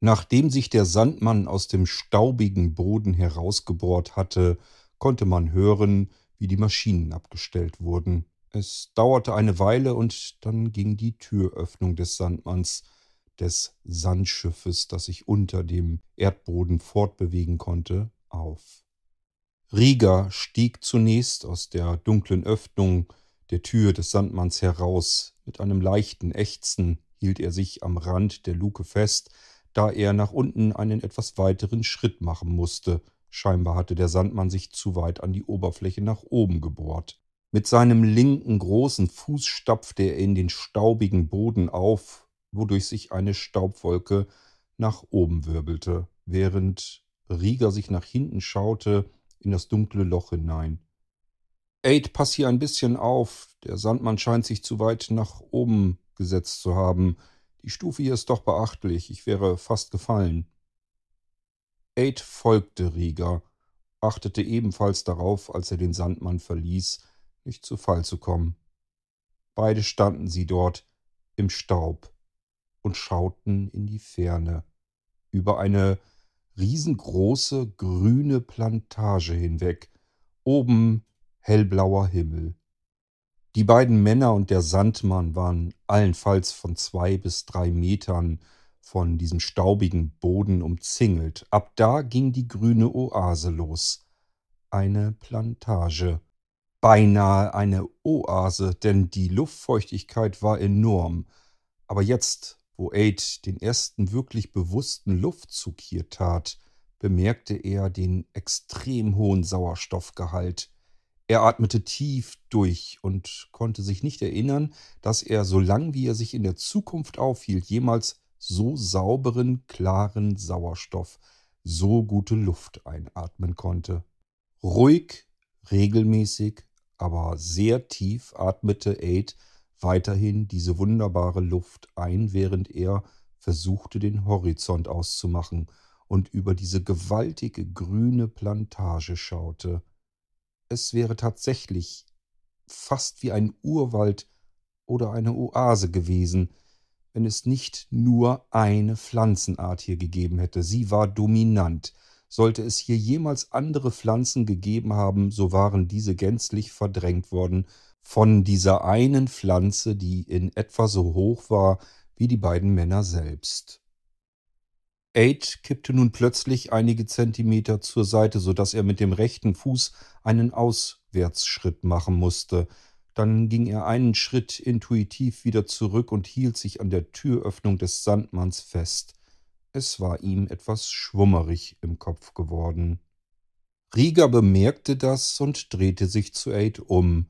Nachdem sich der Sandmann aus dem staubigen Boden herausgebohrt hatte, konnte man hören, wie die Maschinen abgestellt wurden. Es dauerte eine Weile und dann ging die Türöffnung des Sandmanns, des Sandschiffes, das sich unter dem Erdboden fortbewegen konnte, auf. Rieger stieg zunächst aus der dunklen Öffnung der Tür des Sandmanns heraus. Mit einem leichten Ächzen hielt er sich am Rand der Luke fest, da er nach unten einen etwas weiteren Schritt machen musste. Scheinbar hatte der Sandmann sich zu weit an die Oberfläche nach oben gebohrt. Mit seinem linken großen Fuß stapfte er in den staubigen Boden auf, wodurch sich eine Staubwolke nach oben wirbelte, während Rieger sich nach hinten schaute in das dunkle Loch hinein. Aid, pass hier ein bisschen auf. Der Sandmann scheint sich zu weit nach oben gesetzt zu haben. Die Stufe hier ist doch beachtlich. Ich wäre fast gefallen. Aid folgte Rieger, achtete ebenfalls darauf, als er den Sandmann verließ, nicht zu Fall zu kommen. Beide standen sie dort im Staub und schauten in die Ferne über eine riesengroße grüne Plantage hinweg, oben hellblauer Himmel. Die beiden Männer und der Sandmann waren allenfalls von zwei bis drei Metern von diesem staubigen Boden umzingelt. Ab da ging die grüne Oase los. Eine Plantage. Beinahe eine Oase, denn die Luftfeuchtigkeit war enorm. Aber jetzt, wo Aid den ersten wirklich bewussten Luftzug hier tat, bemerkte er den extrem hohen Sauerstoffgehalt. Er atmete tief durch und konnte sich nicht erinnern, dass er, so lang wie er sich in der Zukunft aufhielt, jemals so sauberen, klaren Sauerstoff, so gute Luft einatmen konnte. Ruhig, regelmäßig, aber sehr tief atmete Aid weiterhin diese wunderbare Luft ein, während er versuchte, den Horizont auszumachen und über diese gewaltige grüne Plantage schaute es wäre tatsächlich fast wie ein Urwald oder eine Oase gewesen, wenn es nicht nur eine Pflanzenart hier gegeben hätte. Sie war dominant. Sollte es hier jemals andere Pflanzen gegeben haben, so waren diese gänzlich verdrängt worden von dieser einen Pflanze, die in etwa so hoch war wie die beiden Männer selbst. Aid kippte nun plötzlich einige Zentimeter zur Seite, so dass er mit dem rechten Fuß einen Auswärtsschritt machen musste. Dann ging er einen Schritt intuitiv wieder zurück und hielt sich an der Türöffnung des Sandmanns fest. Es war ihm etwas schwummerig im Kopf geworden. Rieger bemerkte das und drehte sich zu Aid um.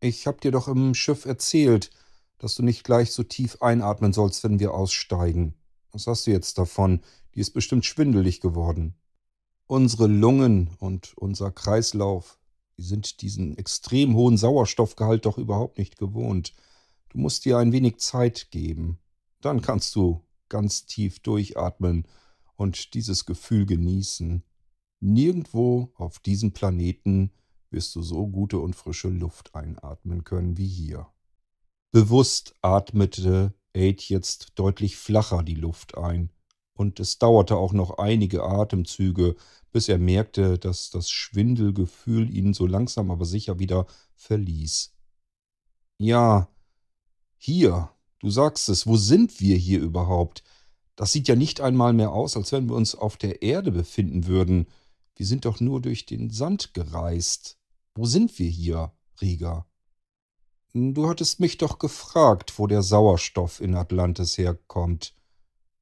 Ich hab dir doch im Schiff erzählt, dass du nicht gleich so tief einatmen sollst, wenn wir aussteigen. Was hast du jetzt davon? Die ist bestimmt schwindelig geworden. Unsere Lungen und unser Kreislauf, die sind diesen extrem hohen Sauerstoffgehalt doch überhaupt nicht gewohnt. Du musst dir ein wenig Zeit geben. Dann kannst du ganz tief durchatmen und dieses Gefühl genießen. Nirgendwo auf diesem Planeten wirst du so gute und frische Luft einatmen können wie hier. Bewusst atmete Aid jetzt deutlich flacher die Luft ein, und es dauerte auch noch einige Atemzüge, bis er merkte, dass das Schwindelgefühl ihn so langsam aber sicher wieder verließ. Ja, hier, du sagst es, wo sind wir hier überhaupt? Das sieht ja nicht einmal mehr aus, als wenn wir uns auf der Erde befinden würden. Wir sind doch nur durch den Sand gereist. Wo sind wir hier, Rieger? Du hattest mich doch gefragt, wo der Sauerstoff in Atlantis herkommt.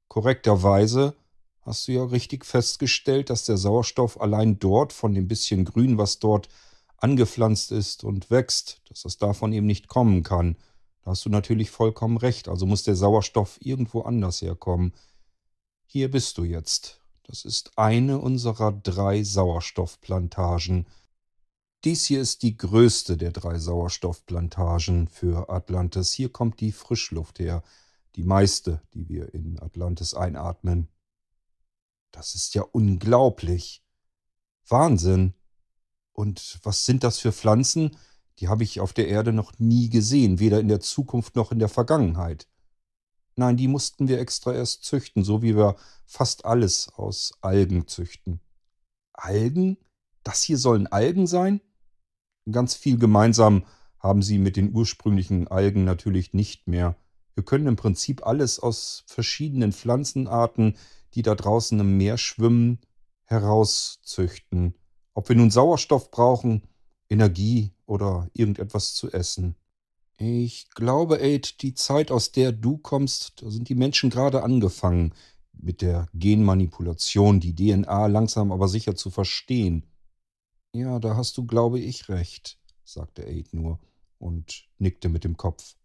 Korrekterweise hast du ja richtig festgestellt, dass der Sauerstoff allein dort von dem bisschen Grün, was dort angepflanzt ist und wächst, dass das davon eben nicht kommen kann. Da hast du natürlich vollkommen recht. Also muss der Sauerstoff irgendwo anders herkommen. Hier bist du jetzt. Das ist eine unserer drei Sauerstoffplantagen. Dies hier ist die größte der drei Sauerstoffplantagen für Atlantis. Hier kommt die Frischluft her, die meiste, die wir in Atlantis einatmen. Das ist ja unglaublich. Wahnsinn. Und was sind das für Pflanzen? Die habe ich auf der Erde noch nie gesehen, weder in der Zukunft noch in der Vergangenheit. Nein, die mussten wir extra erst züchten, so wie wir fast alles aus Algen züchten. Algen? Das hier sollen Algen sein? Ganz viel gemeinsam haben sie mit den ursprünglichen Algen natürlich nicht mehr. Wir können im Prinzip alles aus verschiedenen Pflanzenarten, die da draußen im Meer schwimmen, herauszüchten. Ob wir nun Sauerstoff brauchen, Energie oder irgendetwas zu essen. Ich glaube, Aid, die Zeit, aus der du kommst, da sind die Menschen gerade angefangen, mit der Genmanipulation, die DNA langsam aber sicher zu verstehen. Ja, da hast du, glaube ich, recht, sagte Aid nur und nickte mit dem Kopf.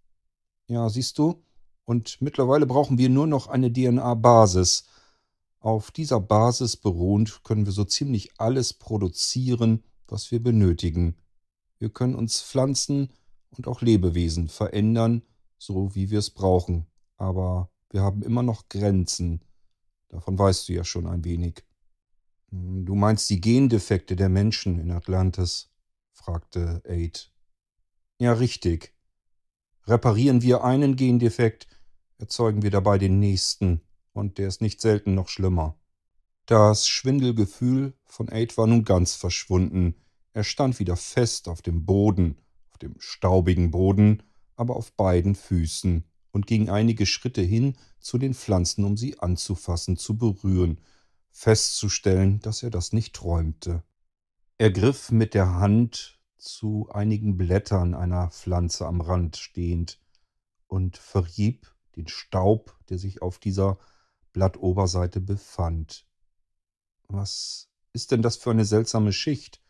Ja, siehst du? Und mittlerweile brauchen wir nur noch eine DNA-Basis. Auf dieser Basis beruhend können wir so ziemlich alles produzieren, was wir benötigen. Wir können uns Pflanzen und auch Lebewesen verändern, so wie wir es brauchen. Aber wir haben immer noch Grenzen. Davon weißt du ja schon ein wenig. Hm, du meinst die Gendefekte der Menschen in Atlantis? fragte Aid. Ja, richtig. Reparieren wir einen Gendefekt, erzeugen wir dabei den nächsten, und der ist nicht selten noch schlimmer. Das Schwindelgefühl von Aid war nun ganz verschwunden. Er stand wieder fest auf dem Boden, auf dem staubigen Boden, aber auf beiden Füßen und ging einige Schritte hin zu den Pflanzen, um sie anzufassen, zu berühren, festzustellen, dass er das nicht träumte. Er griff mit der Hand zu einigen Blättern einer Pflanze am Rand stehend und verrieb den Staub, der sich auf dieser Blattoberseite befand. Was ist denn das für eine seltsame Schicht?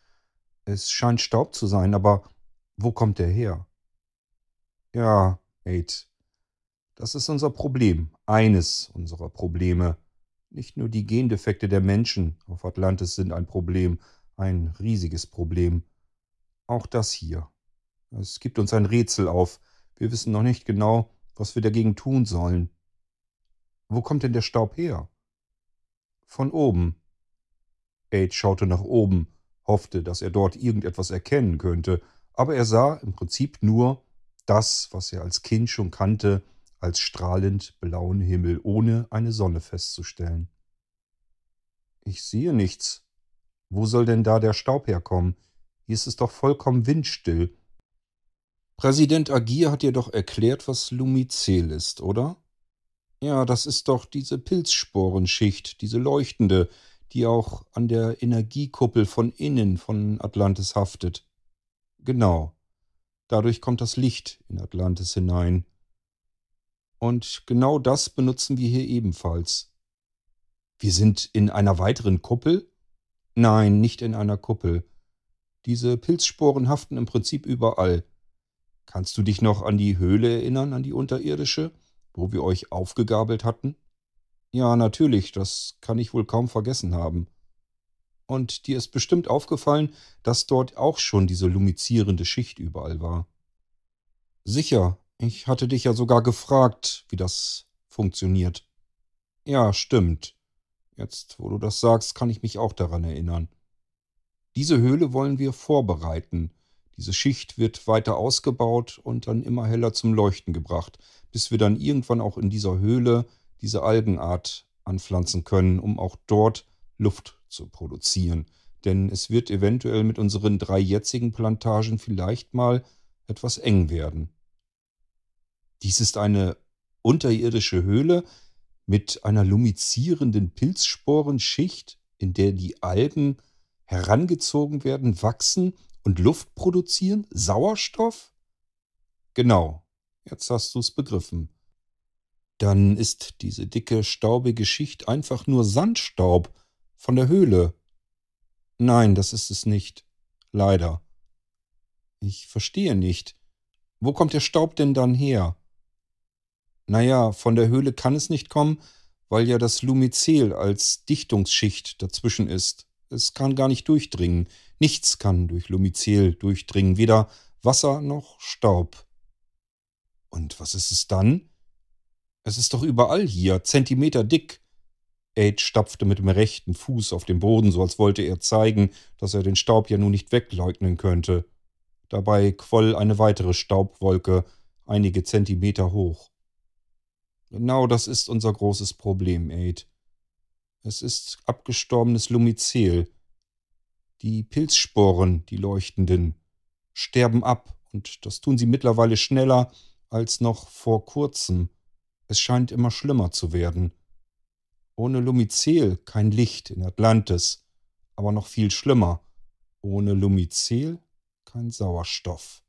Es scheint Staub zu sein, aber wo kommt er her? Ja, Aid, das ist unser Problem, eines unserer Probleme. Nicht nur die Gendefekte der Menschen auf Atlantis sind ein Problem, ein riesiges Problem. Auch das hier. Es gibt uns ein Rätsel auf. Wir wissen noch nicht genau, was wir dagegen tun sollen. Wo kommt denn der Staub her? Von oben. Aid schaute nach oben, hoffte, dass er dort irgendetwas erkennen könnte, aber er sah im Prinzip nur das, was er als Kind schon kannte, als strahlend blauen Himmel, ohne eine Sonne festzustellen. Ich sehe nichts. Wo soll denn da der Staub herkommen? Hier ist es doch vollkommen windstill. Präsident Agir hat dir doch erklärt, was Lumicel ist, oder? Ja, das ist doch diese Pilzsporenschicht, diese leuchtende, die auch an der Energiekuppel von innen von Atlantis haftet. Genau. Dadurch kommt das Licht in Atlantis hinein. Und genau das benutzen wir hier ebenfalls. Wir sind in einer weiteren Kuppel? Nein, nicht in einer Kuppel. Diese Pilzsporen haften im Prinzip überall. Kannst du dich noch an die Höhle erinnern, an die unterirdische, wo wir euch aufgegabelt hatten? Ja, natürlich, das kann ich wohl kaum vergessen haben. Und dir ist bestimmt aufgefallen, dass dort auch schon diese lumizierende Schicht überall war. Sicher, ich hatte dich ja sogar gefragt, wie das funktioniert. Ja, stimmt. Jetzt, wo du das sagst, kann ich mich auch daran erinnern. Diese Höhle wollen wir vorbereiten. Diese Schicht wird weiter ausgebaut und dann immer heller zum Leuchten gebracht, bis wir dann irgendwann auch in dieser Höhle diese Algenart anpflanzen können, um auch dort Luft zu produzieren. Denn es wird eventuell mit unseren drei jetzigen Plantagen vielleicht mal etwas eng werden. Dies ist eine unterirdische Höhle mit einer lumizierenden Pilzsporenschicht, in der die Algen herangezogen werden, wachsen und Luft produzieren? Sauerstoff? Genau, jetzt hast du es begriffen. Dann ist diese dicke, staubige Schicht einfach nur Sandstaub von der Höhle. Nein, das ist es nicht. Leider. Ich verstehe nicht. Wo kommt der Staub denn dann her? Naja, von der Höhle kann es nicht kommen, weil ja das Lumicel als Dichtungsschicht dazwischen ist. Es kann gar nicht durchdringen. Nichts kann durch Lumicel durchdringen, weder Wasser noch Staub. Und was ist es dann? Es ist doch überall hier, Zentimeter dick. Aid stapfte mit dem rechten Fuß auf dem Boden, so als wollte er zeigen, dass er den Staub ja nun nicht wegleugnen könnte. Dabei quoll eine weitere Staubwolke einige Zentimeter hoch. Genau das ist unser großes Problem, Aid. Es ist abgestorbenes Lumicel. Die Pilzsporen, die leuchtenden, sterben ab, und das tun sie mittlerweile schneller als noch vor kurzem. Es scheint immer schlimmer zu werden. Ohne Lumicel kein Licht in Atlantis, aber noch viel schlimmer. Ohne Lumicel kein Sauerstoff.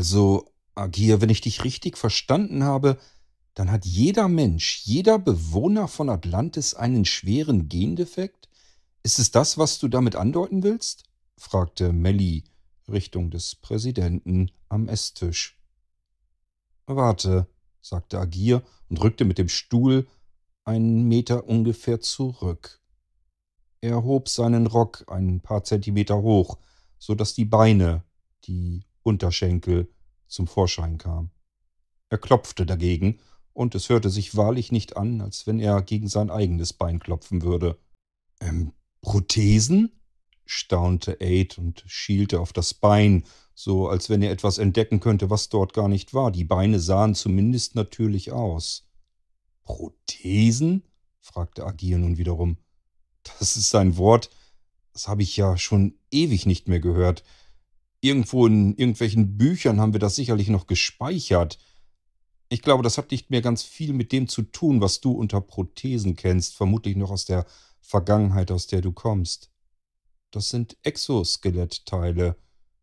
Also, Agir, wenn ich dich richtig verstanden habe, dann hat jeder Mensch, jeder Bewohner von Atlantis einen schweren Gendefekt? Ist es das, was du damit andeuten willst? fragte Melly Richtung des Präsidenten am Esstisch. Warte, sagte Agir und rückte mit dem Stuhl einen Meter ungefähr zurück. Er hob seinen Rock ein paar Zentimeter hoch, so dass die Beine, die Unterschenkel zum Vorschein kam. Er klopfte dagegen, und es hörte sich wahrlich nicht an, als wenn er gegen sein eigenes Bein klopfen würde. Ähm, Prothesen? staunte Aid und schielte auf das Bein, so als wenn er etwas entdecken könnte, was dort gar nicht war. Die Beine sahen zumindest natürlich aus. Prothesen? fragte Agir nun wiederum. Das ist ein Wort, das habe ich ja schon ewig nicht mehr gehört. Irgendwo in irgendwelchen Büchern haben wir das sicherlich noch gespeichert. Ich glaube, das hat nicht mehr ganz viel mit dem zu tun, was du unter Prothesen kennst, vermutlich noch aus der Vergangenheit, aus der du kommst. Das sind Exoskelettteile.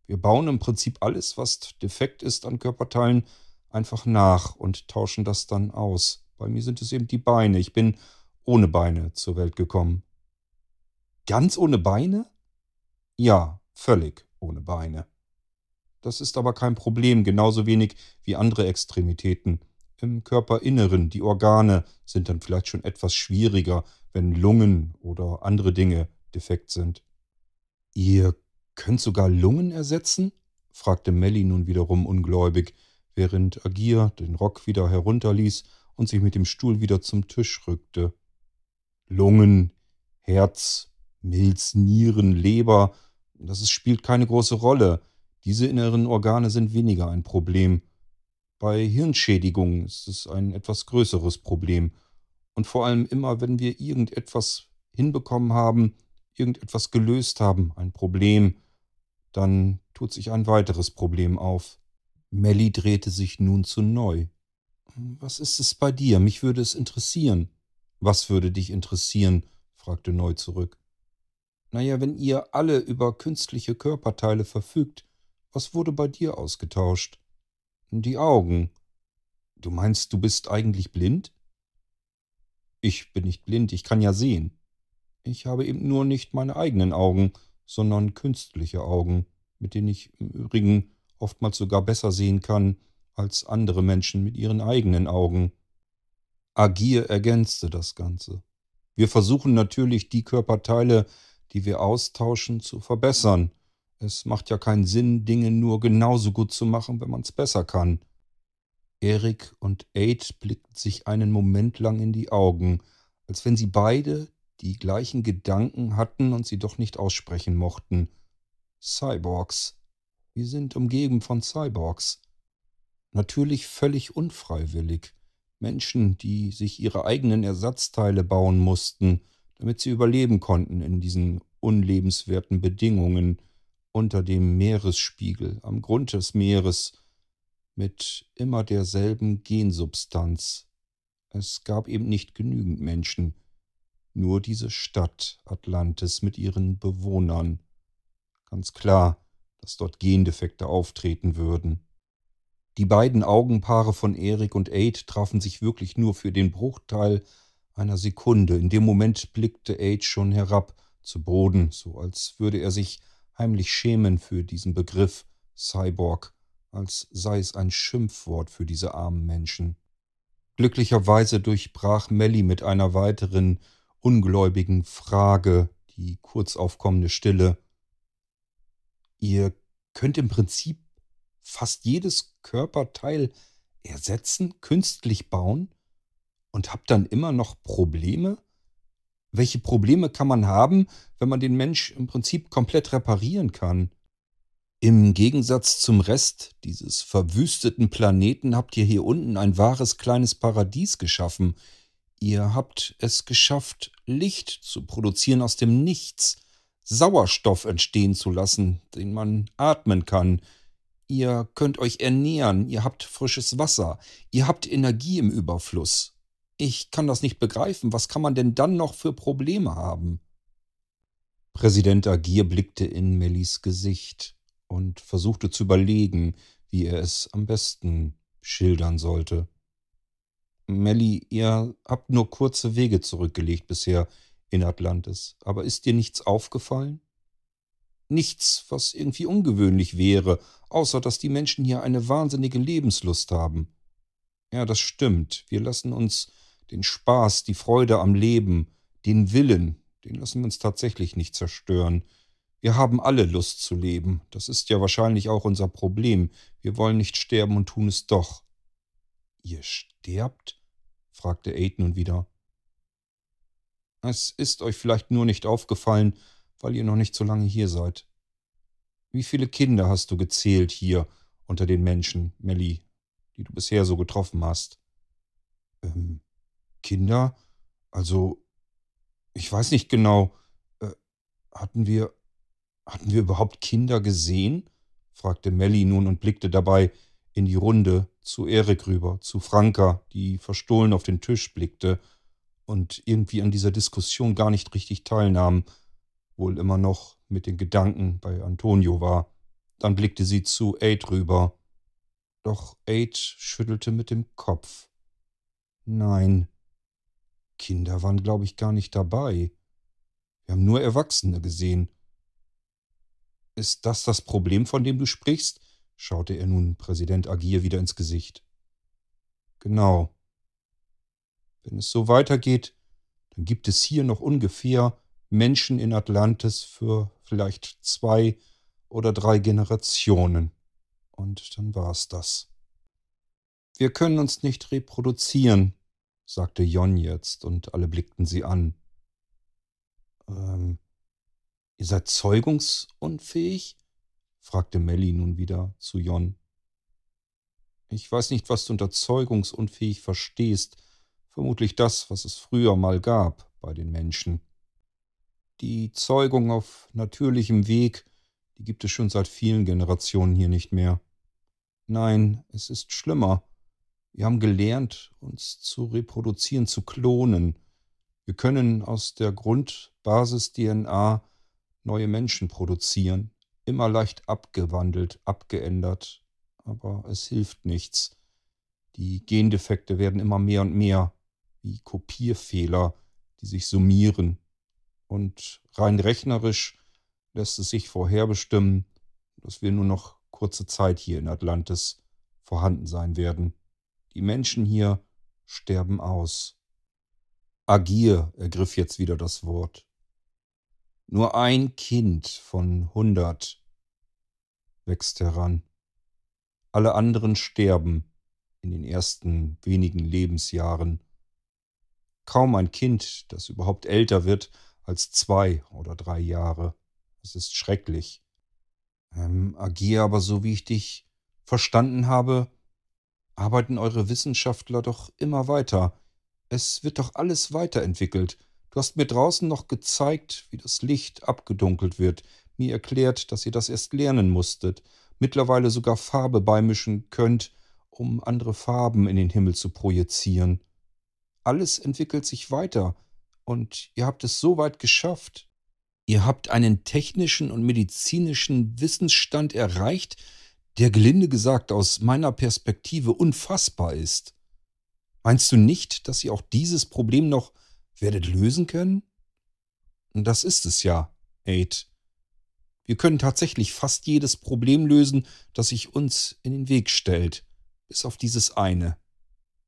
Wir bauen im Prinzip alles, was defekt ist an Körperteilen, einfach nach und tauschen das dann aus. Bei mir sind es eben die Beine. Ich bin ohne Beine zur Welt gekommen. Ganz ohne Beine? Ja, völlig ohne Beine. Das ist aber kein Problem, genauso wenig wie andere Extremitäten. Im Körperinneren, die Organe sind dann vielleicht schon etwas schwieriger, wenn Lungen oder andere Dinge defekt sind. Ihr könnt sogar Lungen ersetzen? fragte Melly nun wiederum ungläubig, während Agir den Rock wieder herunterließ und sich mit dem Stuhl wieder zum Tisch rückte. Lungen, Herz, Milz, Nieren, Leber das ist, spielt keine große Rolle. Diese inneren Organe sind weniger ein Problem. Bei Hirnschädigungen ist es ein etwas größeres Problem. Und vor allem immer, wenn wir irgendetwas hinbekommen haben, irgendetwas gelöst haben, ein Problem, dann tut sich ein weiteres Problem auf. Melly drehte sich nun zu neu. Was ist es bei dir? Mich würde es interessieren. Was würde dich interessieren? fragte Neu zurück. Naja, wenn ihr alle über künstliche Körperteile verfügt, was wurde bei dir ausgetauscht? Die Augen. Du meinst, du bist eigentlich blind? Ich bin nicht blind, ich kann ja sehen. Ich habe eben nur nicht meine eigenen Augen, sondern künstliche Augen, mit denen ich im Übrigen oftmals sogar besser sehen kann als andere Menschen mit ihren eigenen Augen. Agir ergänzte das Ganze. Wir versuchen natürlich, die Körperteile, die wir austauschen, zu verbessern. Es macht ja keinen Sinn, Dinge nur genauso gut zu machen, wenn man es besser kann. Erik und Aid blickten sich einen Moment lang in die Augen, als wenn sie beide die gleichen Gedanken hatten und sie doch nicht aussprechen mochten. Cyborgs. Wir sind umgeben von Cyborgs. Natürlich völlig unfreiwillig. Menschen, die sich ihre eigenen Ersatzteile bauen mussten, damit sie überleben konnten in diesen unlebenswerten Bedingungen unter dem Meeresspiegel, am Grund des Meeres, mit immer derselben Gensubstanz. Es gab eben nicht genügend Menschen, nur diese Stadt Atlantis mit ihren Bewohnern. Ganz klar, dass dort Gendefekte auftreten würden. Die beiden Augenpaare von Erik und Aid trafen sich wirklich nur für den Bruchteil einer Sekunde. In dem Moment blickte Age schon herab zu Boden, so als würde er sich heimlich schämen für diesen Begriff Cyborg als sei es ein Schimpfwort für diese armen Menschen. Glücklicherweise durchbrach Melly mit einer weiteren ungläubigen Frage die kurz aufkommende Stille. Ihr könnt im Prinzip fast jedes Körperteil ersetzen, künstlich bauen und habt dann immer noch Probleme? Welche Probleme kann man haben, wenn man den Mensch im Prinzip komplett reparieren kann? Im Gegensatz zum Rest dieses verwüsteten Planeten habt ihr hier unten ein wahres kleines Paradies geschaffen. Ihr habt es geschafft, Licht zu produzieren aus dem Nichts, Sauerstoff entstehen zu lassen, den man atmen kann. Ihr könnt euch ernähren, ihr habt frisches Wasser, ihr habt Energie im Überfluss. Ich kann das nicht begreifen. Was kann man denn dann noch für Probleme haben? Präsident Agir blickte in Mellis Gesicht und versuchte zu überlegen, wie er es am besten schildern sollte. Melly, ihr habt nur kurze Wege zurückgelegt bisher in Atlantis, aber ist dir nichts aufgefallen? Nichts, was irgendwie ungewöhnlich wäre, außer dass die Menschen hier eine wahnsinnige Lebenslust haben. Ja, das stimmt. Wir lassen uns den Spaß, die Freude am Leben, den Willen, den lassen wir uns tatsächlich nicht zerstören. Wir haben alle Lust zu leben. Das ist ja wahrscheinlich auch unser Problem. Wir wollen nicht sterben und tun es doch. Ihr sterbt? fragte Aid nun wieder. Es ist euch vielleicht nur nicht aufgefallen, weil ihr noch nicht so lange hier seid. Wie viele Kinder hast du gezählt hier unter den Menschen, Melly, die du bisher so getroffen hast? Ähm, Kinder? Also, ich weiß nicht genau. Äh, hatten wir hatten wir überhaupt Kinder gesehen? fragte Melly nun und blickte dabei in die Runde zu Erik rüber, zu Franka, die verstohlen auf den Tisch blickte und irgendwie an dieser Diskussion gar nicht richtig teilnahm, wohl immer noch mit den Gedanken bei Antonio war. Dann blickte sie zu Aid rüber. Doch Aid schüttelte mit dem Kopf. Nein, Kinder waren, glaube ich, gar nicht dabei. Wir haben nur Erwachsene gesehen. Ist das das Problem, von dem du sprichst? schaute er nun Präsident Agir wieder ins Gesicht. Genau. Wenn es so weitergeht, dann gibt es hier noch ungefähr Menschen in Atlantis für vielleicht zwei oder drei Generationen. Und dann war es das. Wir können uns nicht reproduzieren, sagte Jon jetzt, und alle blickten sie an. Ähm, Ihr seid zeugungsunfähig? fragte Melly nun wieder zu Jon. Ich weiß nicht, was du unter zeugungsunfähig verstehst. Vermutlich das, was es früher mal gab bei den Menschen. Die Zeugung auf natürlichem Weg, die gibt es schon seit vielen Generationen hier nicht mehr. Nein, es ist schlimmer. Wir haben gelernt, uns zu reproduzieren, zu klonen. Wir können aus der Grundbasis-DNA neue Menschen produzieren, immer leicht abgewandelt, abgeändert, aber es hilft nichts. Die Gendefekte werden immer mehr und mehr, wie Kopierfehler, die sich summieren. Und rein rechnerisch lässt es sich vorherbestimmen, dass wir nur noch kurze Zeit hier in Atlantis vorhanden sein werden. Die Menschen hier sterben aus. Agir ergriff jetzt wieder das Wort. Nur ein Kind von hundert wächst heran. Alle anderen sterben in den ersten wenigen Lebensjahren. Kaum ein Kind, das überhaupt älter wird als zwei oder drei Jahre. Es ist schrecklich. Ähm, Agier aber, so wie ich dich verstanden habe, arbeiten eure Wissenschaftler doch immer weiter. Es wird doch alles weiterentwickelt. Du hast mir draußen noch gezeigt, wie das Licht abgedunkelt wird, mir erklärt, dass ihr das erst lernen musstet, mittlerweile sogar Farbe beimischen könnt, um andere Farben in den Himmel zu projizieren. Alles entwickelt sich weiter, und ihr habt es so weit geschafft. Ihr habt einen technischen und medizinischen Wissensstand erreicht, der gelinde gesagt aus meiner Perspektive unfassbar ist. Meinst du nicht, dass ihr auch dieses Problem noch werdet lösen können? Das ist es ja, Aid. Wir können tatsächlich fast jedes Problem lösen, das sich uns in den Weg stellt, bis auf dieses eine.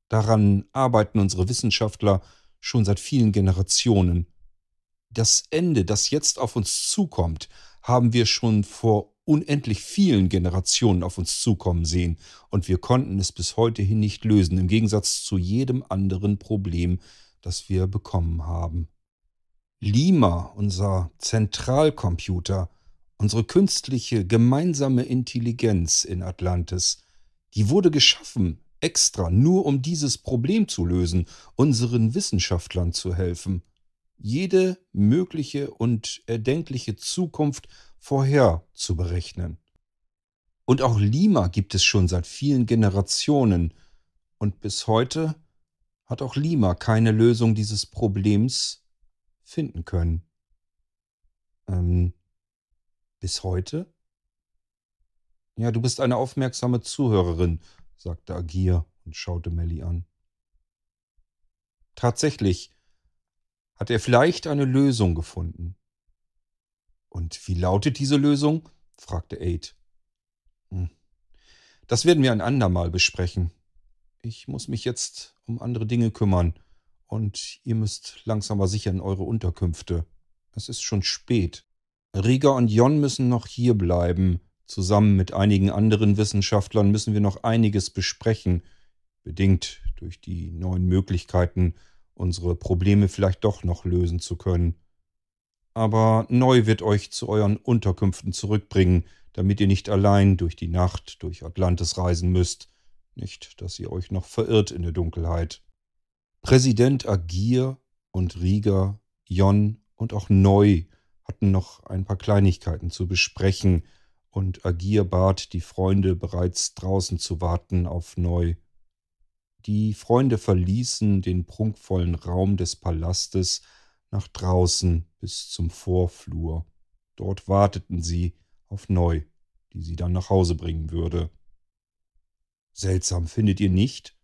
Daran arbeiten unsere Wissenschaftler schon seit vielen Generationen. Das Ende, das jetzt auf uns zukommt, haben wir schon vor unendlich vielen Generationen auf uns zukommen sehen, und wir konnten es bis heute hin nicht lösen, im Gegensatz zu jedem anderen Problem, das wir bekommen haben. Lima, unser Zentralcomputer, Unsere künstliche gemeinsame Intelligenz in Atlantis, die wurde geschaffen, extra nur um dieses Problem zu lösen, unseren Wissenschaftlern zu helfen, jede mögliche und erdenkliche Zukunft vorher zu berechnen. Und auch Lima gibt es schon seit vielen Generationen, und bis heute hat auch Lima keine Lösung dieses Problems finden können. Ähm, bis heute? Ja, du bist eine aufmerksame Zuhörerin, sagte Agir und schaute Melly an. Tatsächlich hat er vielleicht eine Lösung gefunden. Und wie lautet diese Lösung? fragte Aid. Hm. Das werden wir ein andermal besprechen. Ich muss mich jetzt um andere Dinge kümmern, und ihr müsst langsam aber sicher in eure Unterkünfte. Es ist schon spät. Rieger und Jon müssen noch hier bleiben. Zusammen mit einigen anderen Wissenschaftlern müssen wir noch einiges besprechen, bedingt durch die neuen Möglichkeiten, unsere Probleme vielleicht doch noch lösen zu können. Aber Neu wird euch zu euren Unterkünften zurückbringen, damit ihr nicht allein durch die Nacht durch Atlantis reisen müsst, nicht, dass ihr euch noch verirrt in der Dunkelheit. Präsident Agir und Rieger, Jon und auch Neu hatten noch ein paar Kleinigkeiten zu besprechen, und Agir bat die Freunde bereits draußen zu warten auf Neu. Die Freunde verließen den prunkvollen Raum des Palastes nach draußen bis zum Vorflur. Dort warteten sie auf Neu, die sie dann nach Hause bringen würde. Seltsam, findet ihr nicht?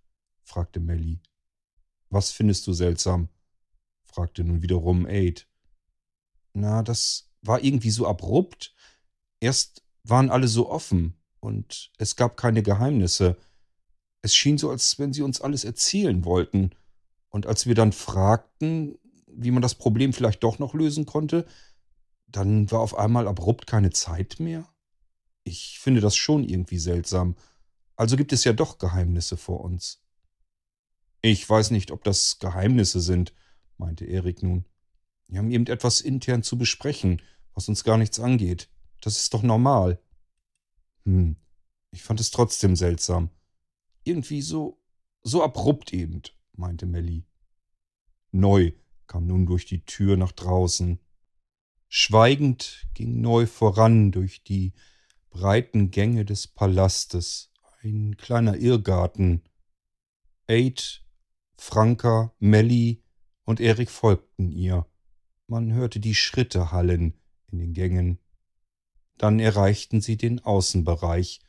fragte Melly. Was findest du seltsam? fragte nun wiederum Aid. Na, das war irgendwie so abrupt. Erst waren alle so offen und es gab keine Geheimnisse. Es schien so, als wenn sie uns alles erzählen wollten. Und als wir dann fragten, wie man das Problem vielleicht doch noch lösen konnte, dann war auf einmal abrupt keine Zeit mehr. Ich finde das schon irgendwie seltsam. Also gibt es ja doch Geheimnisse vor uns. Ich weiß nicht, ob das Geheimnisse sind, meinte Erik nun. Wir haben eben etwas intern zu besprechen, was uns gar nichts angeht. Das ist doch normal. Hm, ich fand es trotzdem seltsam. Irgendwie so, so abrupt eben, meinte Melly. Neu kam nun durch die Tür nach draußen. Schweigend ging Neu voran durch die breiten Gänge des Palastes, ein kleiner Irrgarten. Aid, Franka, Melly und Erik folgten ihr. Man hörte die Schritte hallen in den Gängen. Dann erreichten sie den Außenbereich.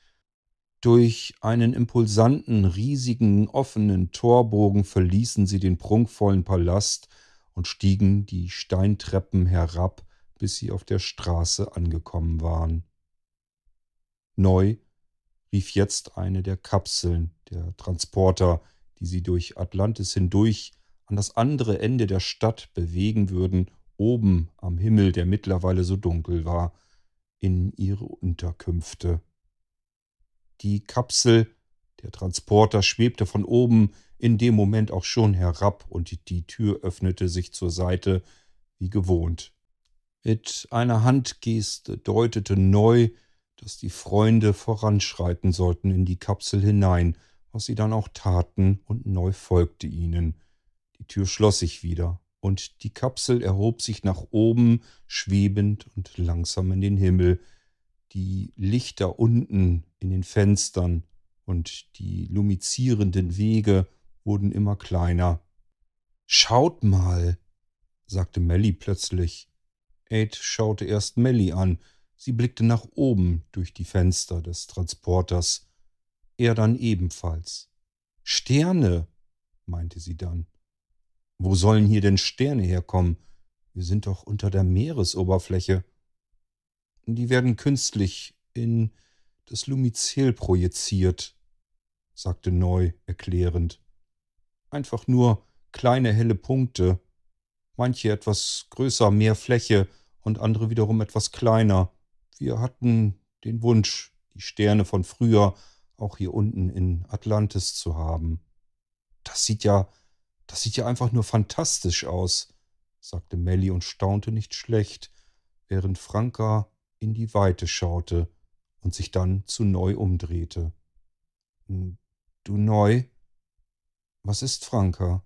Durch einen impulsanten, riesigen, offenen Torbogen verließen sie den prunkvollen Palast und stiegen die Steintreppen herab, bis sie auf der Straße angekommen waren. Neu rief jetzt eine der Kapseln, der Transporter, die sie durch Atlantis hindurch an das andere Ende der Stadt bewegen würden, oben am Himmel, der mittlerweile so dunkel war, in ihre Unterkünfte. Die Kapsel, der Transporter schwebte von oben in dem Moment auch schon herab und die Tür öffnete sich zur Seite wie gewohnt. Mit einer Handgeste deutete Neu, dass die Freunde voranschreiten sollten in die Kapsel hinein, was sie dann auch taten, und Neu folgte ihnen. Die Tür schloss sich wieder und die Kapsel erhob sich nach oben, schwebend und langsam in den Himmel. Die Lichter unten in den Fenstern und die lumizierenden Wege wurden immer kleiner. Schaut mal, sagte Melly plötzlich. Aid schaute erst Melly an. Sie blickte nach oben durch die Fenster des Transporters. Er dann ebenfalls. Sterne, meinte sie dann. Wo sollen hier denn Sterne herkommen? Wir sind doch unter der Meeresoberfläche. Die werden künstlich in das Lumizel projiziert, sagte Neu erklärend. Einfach nur kleine helle Punkte, manche etwas größer, mehr Fläche und andere wiederum etwas kleiner. Wir hatten den Wunsch, die Sterne von früher auch hier unten in Atlantis zu haben. Das sieht ja, das sieht ja einfach nur fantastisch aus, sagte Melly und staunte nicht schlecht, während Franka in die Weite schaute und sich dann zu Neu umdrehte. Hm, du Neu? Was ist Franka?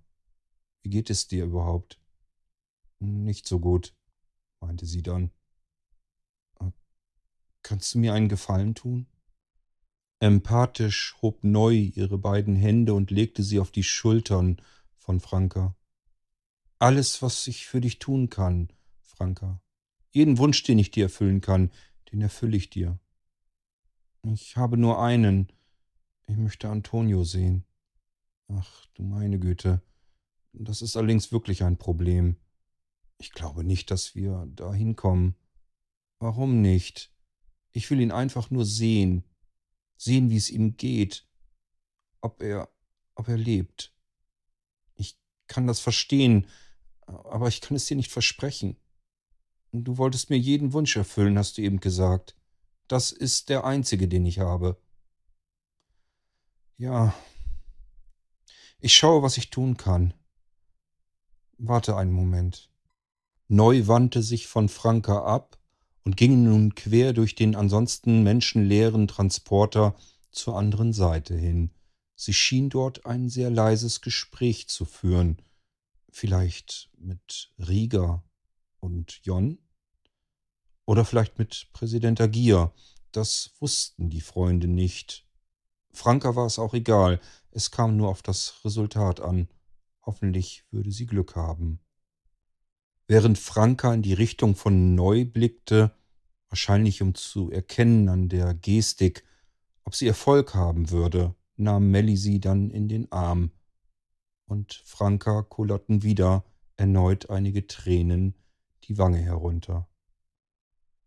Wie geht es dir überhaupt? Nicht so gut, meinte sie dann. Äh, kannst du mir einen Gefallen tun? Empathisch hob Neu ihre beiden Hände und legte sie auf die Schultern von Franka. Alles, was ich für dich tun kann, Franka. Jeden Wunsch, den ich dir erfüllen kann, den erfülle ich dir. Ich habe nur einen. Ich möchte Antonio sehen. Ach, du meine Güte. Das ist allerdings wirklich ein Problem. Ich glaube nicht, dass wir da hinkommen. Warum nicht? Ich will ihn einfach nur sehen. Sehen, wie es ihm geht. Ob er, ob er lebt. Ich kann das verstehen, aber ich kann es dir nicht versprechen. Du wolltest mir jeden Wunsch erfüllen, hast du eben gesagt. Das ist der einzige, den ich habe. Ja. Ich schaue, was ich tun kann. Warte einen Moment. Neu wandte sich von Franka ab und ging nun quer durch den ansonsten menschenleeren Transporter zur anderen Seite hin. Sie schien dort ein sehr leises Gespräch zu führen. Vielleicht mit Rieger und Jon? Oder vielleicht mit Präsident Agier. Das wussten die Freunde nicht. Franka war es auch egal. Es kam nur auf das Resultat an. Hoffentlich würde sie Glück haben. Während Franka in die Richtung von Neu blickte, wahrscheinlich um zu erkennen an der Gestik, ob sie Erfolg haben würde, nahm Melly sie dann in den Arm. Und Franka kullerten wieder erneut einige Tränen die Wange herunter.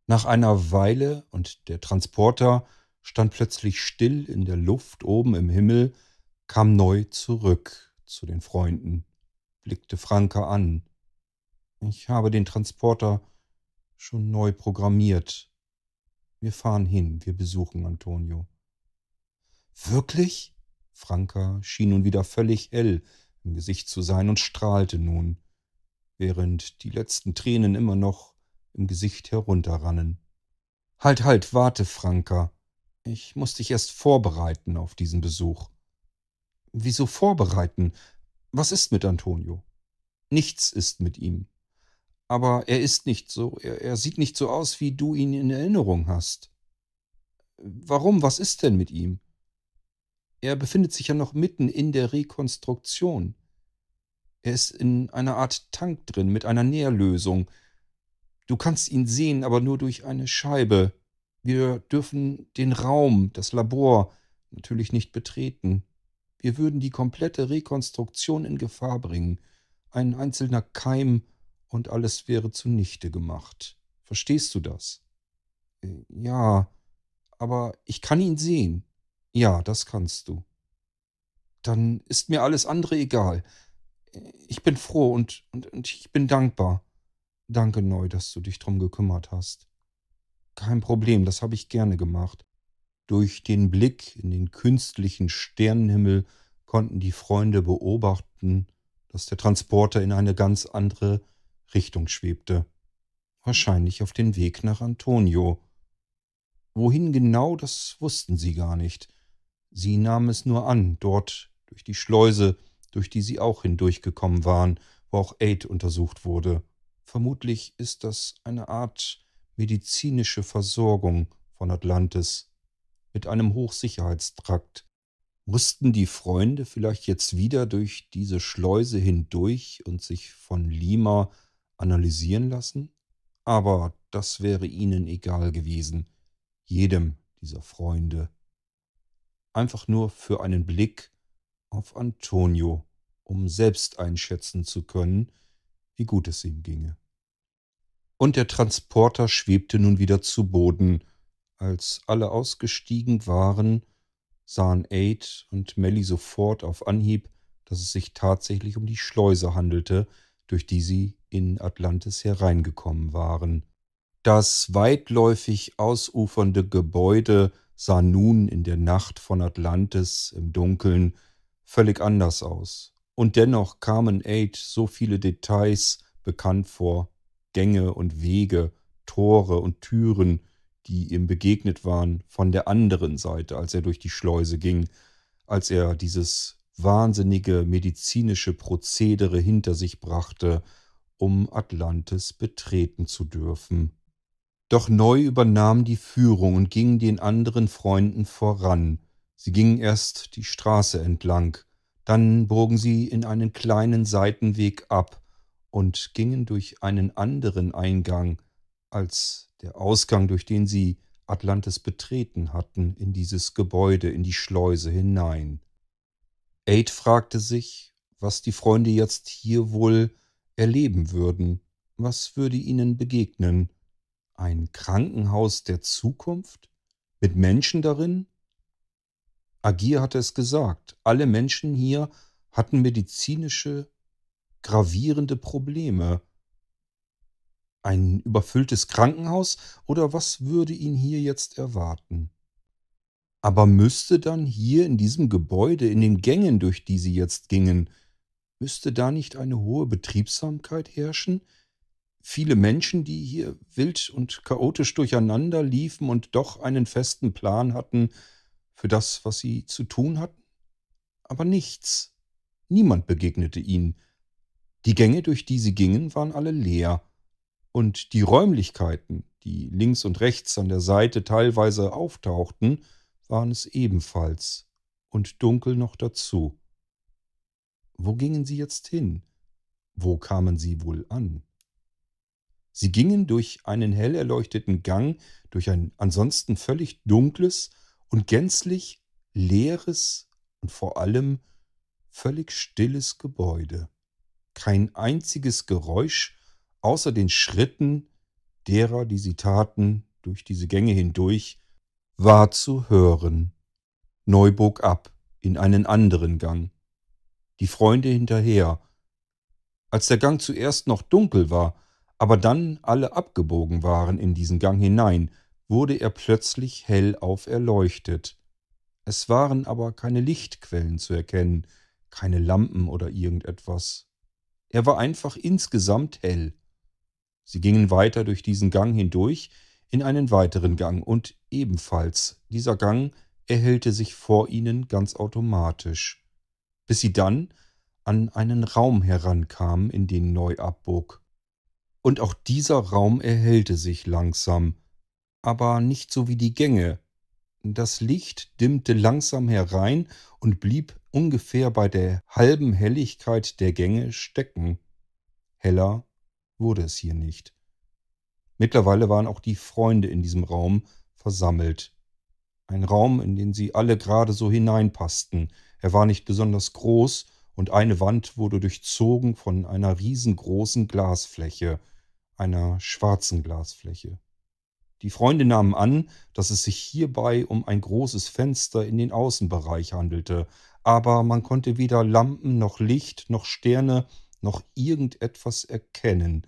Nach einer Weile und der Transporter stand plötzlich still in der Luft oben im Himmel, kam neu zurück zu den Freunden, blickte Franka an. Ich habe den Transporter schon neu programmiert. Wir fahren hin, wir besuchen Antonio. Wirklich? Franka schien nun wieder völlig hell im Gesicht zu sein und strahlte nun, während die letzten Tränen immer noch im Gesicht herunterrannen. Halt, halt, warte, Franka. Ich muss dich erst vorbereiten auf diesen Besuch. Wieso vorbereiten? Was ist mit Antonio? Nichts ist mit ihm. Aber er ist nicht so, er, er sieht nicht so aus, wie du ihn in Erinnerung hast. Warum? Was ist denn mit ihm? Er befindet sich ja noch mitten in der Rekonstruktion. Er ist in einer Art Tank drin mit einer Nährlösung, Du kannst ihn sehen, aber nur durch eine Scheibe. Wir dürfen den Raum, das Labor natürlich nicht betreten. Wir würden die komplette Rekonstruktion in Gefahr bringen. Ein einzelner Keim und alles wäre zunichte gemacht. Verstehst du das? Äh, ja, aber ich kann ihn sehen. Ja, das kannst du. Dann ist mir alles andere egal. Ich bin froh und, und, und ich bin dankbar. Danke, Neu, dass du dich drum gekümmert hast. Kein Problem, das habe ich gerne gemacht. Durch den Blick in den künstlichen Sternenhimmel konnten die Freunde beobachten, dass der Transporter in eine ganz andere Richtung schwebte. Wahrscheinlich auf den Weg nach Antonio. Wohin genau, das wussten sie gar nicht. Sie nahmen es nur an, dort durch die Schleuse, durch die sie auch hindurchgekommen waren, wo auch Aid untersucht wurde. Vermutlich ist das eine Art medizinische Versorgung von Atlantis mit einem Hochsicherheitstrakt. Mussten die Freunde vielleicht jetzt wieder durch diese Schleuse hindurch und sich von Lima analysieren lassen? Aber das wäre ihnen egal gewesen, jedem dieser Freunde. Einfach nur für einen Blick auf Antonio, um selbst einschätzen zu können, wie gut es ihm ginge. und der Transporter schwebte nun wieder zu Boden. Als alle ausgestiegen waren, sahen Aid und Melly sofort auf Anhieb, dass es sich tatsächlich um die Schleuse handelte, durch die sie in Atlantis hereingekommen waren. Das weitläufig ausufernde Gebäude sah nun in der Nacht von Atlantis im Dunkeln völlig anders aus. Und dennoch kamen Aid so viele Details bekannt vor, Gänge und Wege, Tore und Türen, die ihm begegnet waren von der anderen Seite, als er durch die Schleuse ging, als er dieses wahnsinnige medizinische Prozedere hinter sich brachte, um Atlantis betreten zu dürfen. Doch neu übernahm die Führung und ging den anderen Freunden voran. Sie gingen erst die Straße entlang, dann bogen sie in einen kleinen Seitenweg ab und gingen durch einen anderen Eingang als der Ausgang, durch den sie Atlantis betreten hatten, in dieses Gebäude, in die Schleuse hinein. Aid fragte sich, was die Freunde jetzt hier wohl erleben würden. Was würde ihnen begegnen? Ein Krankenhaus der Zukunft? Mit Menschen darin? Agir hatte es gesagt. Alle Menschen hier hatten medizinische, gravierende Probleme. Ein überfülltes Krankenhaus oder was würde ihn hier jetzt erwarten? Aber müsste dann hier in diesem Gebäude, in den Gängen, durch die sie jetzt gingen, müsste da nicht eine hohe Betriebsamkeit herrschen? Viele Menschen, die hier wild und chaotisch durcheinander liefen und doch einen festen Plan hatten für das, was sie zu tun hatten? Aber nichts. Niemand begegnete ihnen. Die Gänge, durch die sie gingen, waren alle leer. Und die Räumlichkeiten, die links und rechts an der Seite teilweise auftauchten, waren es ebenfalls und dunkel noch dazu. Wo gingen sie jetzt hin? Wo kamen sie wohl an? Sie gingen durch einen hell erleuchteten Gang, durch ein ansonsten völlig dunkles und gänzlich leeres und vor allem völlig stilles Gebäude. Kein einziges Geräusch außer den Schritten derer, die sie taten, durch diese Gänge hindurch, war zu hören. Neu bog ab in einen anderen Gang. Die Freunde hinterher. Als der Gang zuerst noch dunkel war, aber dann alle abgebogen waren in diesen Gang hinein, wurde er plötzlich hellauf erleuchtet. Es waren aber keine Lichtquellen zu erkennen, keine Lampen oder irgendetwas. Er war einfach insgesamt hell. Sie gingen weiter durch diesen Gang hindurch in einen weiteren Gang und ebenfalls dieser Gang erhellte sich vor ihnen ganz automatisch, bis sie dann an einen Raum herankamen, in den neu abbog. Und auch dieser Raum erhellte sich langsam, aber nicht so wie die Gänge. Das Licht dimmte langsam herein und blieb ungefähr bei der halben Helligkeit der Gänge stecken. Heller wurde es hier nicht. Mittlerweile waren auch die Freunde in diesem Raum versammelt. Ein Raum, in den sie alle gerade so hineinpassten. Er war nicht besonders groß, und eine Wand wurde durchzogen von einer riesengroßen Glasfläche, einer schwarzen Glasfläche. Die Freunde nahmen an, dass es sich hierbei um ein großes Fenster in den Außenbereich handelte, aber man konnte weder Lampen noch Licht noch Sterne noch irgendetwas erkennen.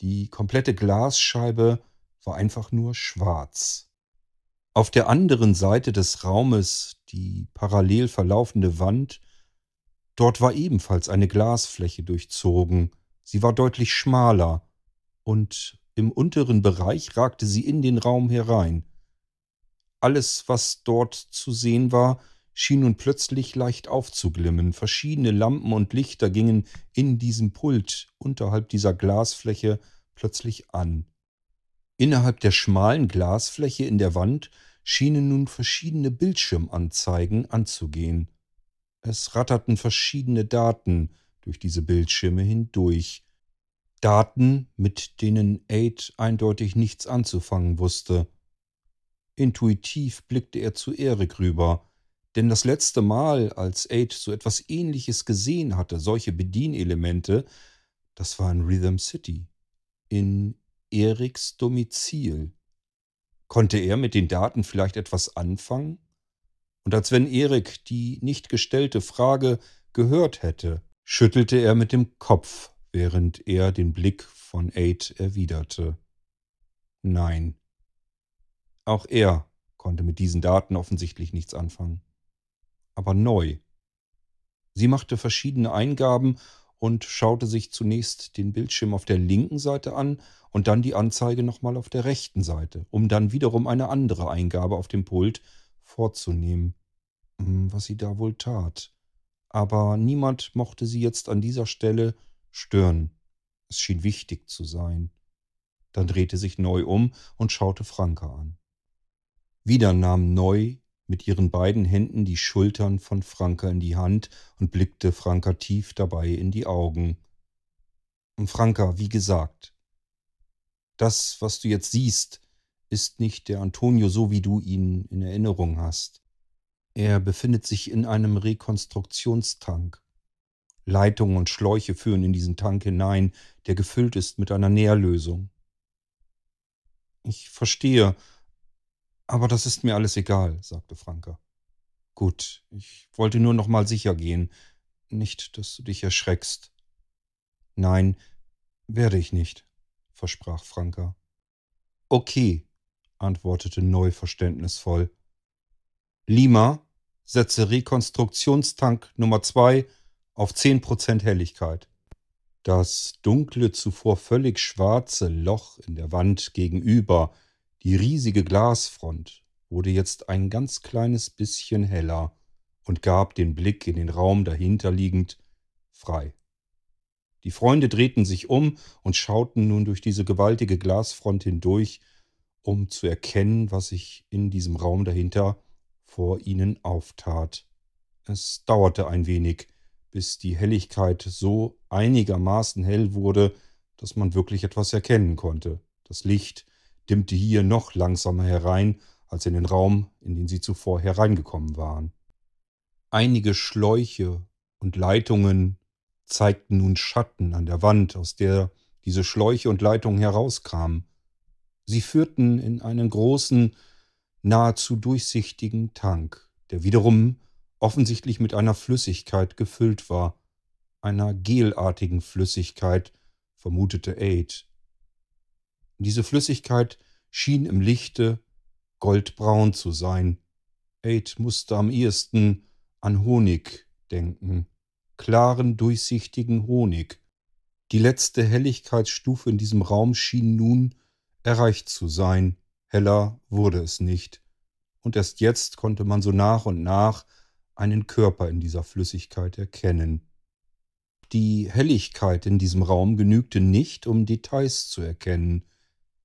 Die komplette Glasscheibe war einfach nur schwarz. Auf der anderen Seite des Raumes, die parallel verlaufende Wand, dort war ebenfalls eine Glasfläche durchzogen. Sie war deutlich schmaler, und im unteren Bereich ragte sie in den Raum herein. Alles, was dort zu sehen war, schien nun plötzlich leicht aufzuglimmen. Verschiedene Lampen und Lichter gingen in diesem Pult unterhalb dieser Glasfläche plötzlich an. Innerhalb der schmalen Glasfläche in der Wand schienen nun verschiedene Bildschirmanzeigen anzugehen. Es ratterten verschiedene Daten durch diese Bildschirme hindurch, Daten, mit denen Aid eindeutig nichts anzufangen wusste. Intuitiv blickte er zu Erik rüber, denn das letzte Mal, als Aid so etwas ähnliches gesehen hatte, solche Bedienelemente, das war in Rhythm City. In Eriks Domizil. Konnte er mit den Daten vielleicht etwas anfangen? Und als wenn Erik die nicht gestellte Frage gehört hätte, schüttelte er mit dem Kopf, während er den Blick von Aid erwiderte. Nein. Auch er konnte mit diesen Daten offensichtlich nichts anfangen. Aber neu. Sie machte verschiedene Eingaben und schaute sich zunächst den Bildschirm auf der linken Seite an und dann die Anzeige nochmal auf der rechten Seite, um dann wiederum eine andere Eingabe auf dem Pult vorzunehmen. Hm, was sie da wohl tat. Aber niemand mochte sie jetzt an dieser Stelle stören. Es schien wichtig zu sein. Dann drehte sich Neu um und schaute Franka an. Wieder nahm Neu mit ihren beiden Händen die Schultern von Franka in die Hand und blickte Franka tief dabei in die Augen. Franka, wie gesagt, das, was du jetzt siehst, ist nicht der Antonio so, wie du ihn in Erinnerung hast. Er befindet sich in einem Rekonstruktionstank. Leitungen und Schläuche führen in diesen Tank hinein, der gefüllt ist mit einer Nährlösung. Ich verstehe, aber das ist mir alles egal, sagte Franka. Gut, ich wollte nur noch mal sicher gehen. Nicht, dass du dich erschreckst. Nein, werde ich nicht, versprach Franka. Okay, antwortete Neu verständnisvoll. Lima, setze Rekonstruktionstank Nummer zwei auf zehn Prozent Helligkeit. Das dunkle, zuvor völlig schwarze Loch in der Wand gegenüber die riesige Glasfront wurde jetzt ein ganz kleines bisschen heller und gab den Blick in den Raum dahinter liegend frei. Die Freunde drehten sich um und schauten nun durch diese gewaltige Glasfront hindurch, um zu erkennen, was sich in diesem Raum dahinter vor ihnen auftat. Es dauerte ein wenig, bis die Helligkeit so einigermaßen hell wurde, dass man wirklich etwas erkennen konnte. Das Licht dimmte hier noch langsamer herein als in den Raum, in den sie zuvor hereingekommen waren. Einige Schläuche und Leitungen zeigten nun Schatten an der Wand, aus der diese Schläuche und Leitungen herauskamen. Sie führten in einen großen, nahezu durchsichtigen Tank, der wiederum offensichtlich mit einer Flüssigkeit gefüllt war, einer gelartigen Flüssigkeit, vermutete Aid. Diese Flüssigkeit schien im Lichte goldbraun zu sein. Aid musste am ehesten an Honig denken, klaren, durchsichtigen Honig. Die letzte Helligkeitsstufe in diesem Raum schien nun erreicht zu sein, heller wurde es nicht, und erst jetzt konnte man so nach und nach einen Körper in dieser Flüssigkeit erkennen. Die Helligkeit in diesem Raum genügte nicht, um Details zu erkennen,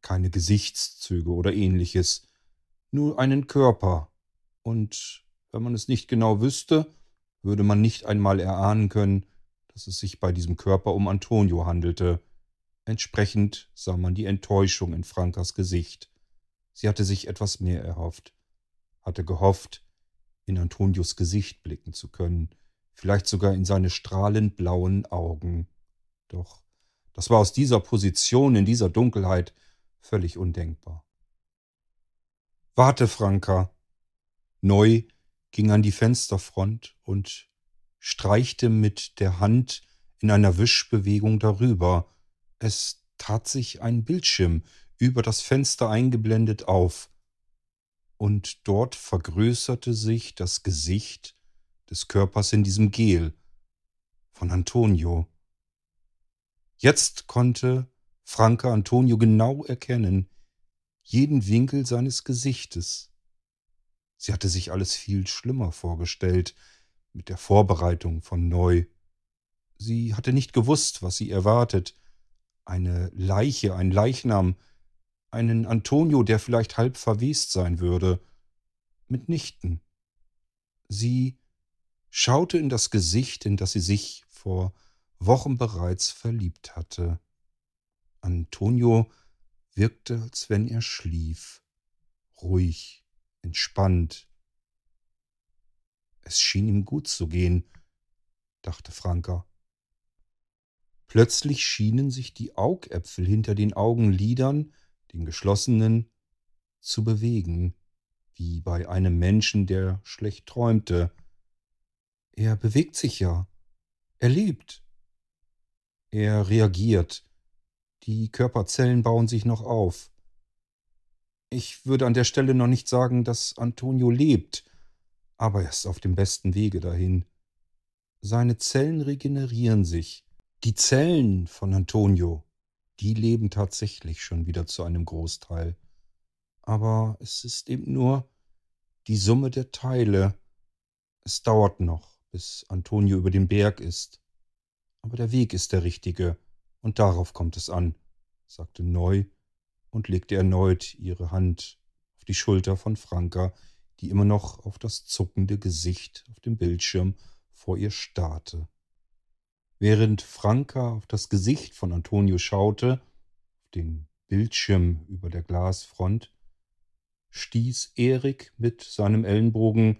keine Gesichtszüge oder ähnliches, nur einen Körper. Und wenn man es nicht genau wüsste, würde man nicht einmal erahnen können, dass es sich bei diesem Körper um Antonio handelte. Entsprechend sah man die Enttäuschung in Frankas Gesicht. Sie hatte sich etwas mehr erhofft, hatte gehofft, in Antonios Gesicht blicken zu können, vielleicht sogar in seine strahlend blauen Augen. Doch das war aus dieser Position, in dieser Dunkelheit, Völlig undenkbar. Warte, Franka. Neu ging an die Fensterfront und streichte mit der Hand in einer Wischbewegung darüber. Es tat sich ein Bildschirm über das Fenster eingeblendet auf, und dort vergrößerte sich das Gesicht des Körpers in diesem Gel von Antonio. Jetzt konnte Franke Antonio genau erkennen, jeden Winkel seines Gesichtes. Sie hatte sich alles viel schlimmer vorgestellt mit der Vorbereitung von Neu. Sie hatte nicht gewusst, was sie erwartet. Eine Leiche, ein Leichnam, einen Antonio, der vielleicht halb verwest sein würde. Mitnichten. Sie schaute in das Gesicht, in das sie sich vor Wochen bereits verliebt hatte. Antonio wirkte, als wenn er schlief, ruhig, entspannt. Es schien ihm gut zu gehen, dachte Franka. Plötzlich schienen sich die Augäpfel hinter den Augenlidern, den geschlossenen, zu bewegen, wie bei einem Menschen, der schlecht träumte. Er bewegt sich ja. Er lebt. Er reagiert. Die Körperzellen bauen sich noch auf. Ich würde an der Stelle noch nicht sagen, dass Antonio lebt, aber er ist auf dem besten Wege dahin. Seine Zellen regenerieren sich. Die Zellen von Antonio, die leben tatsächlich schon wieder zu einem Großteil. Aber es ist eben nur die Summe der Teile. Es dauert noch, bis Antonio über den Berg ist. Aber der Weg ist der richtige, und darauf kommt es an, sagte Neu und legte erneut ihre Hand auf die Schulter von Franka, die immer noch auf das zuckende Gesicht auf dem Bildschirm vor ihr starrte. Während Franka auf das Gesicht von Antonio schaute, auf den Bildschirm über der Glasfront, stieß Erik mit seinem Ellenbogen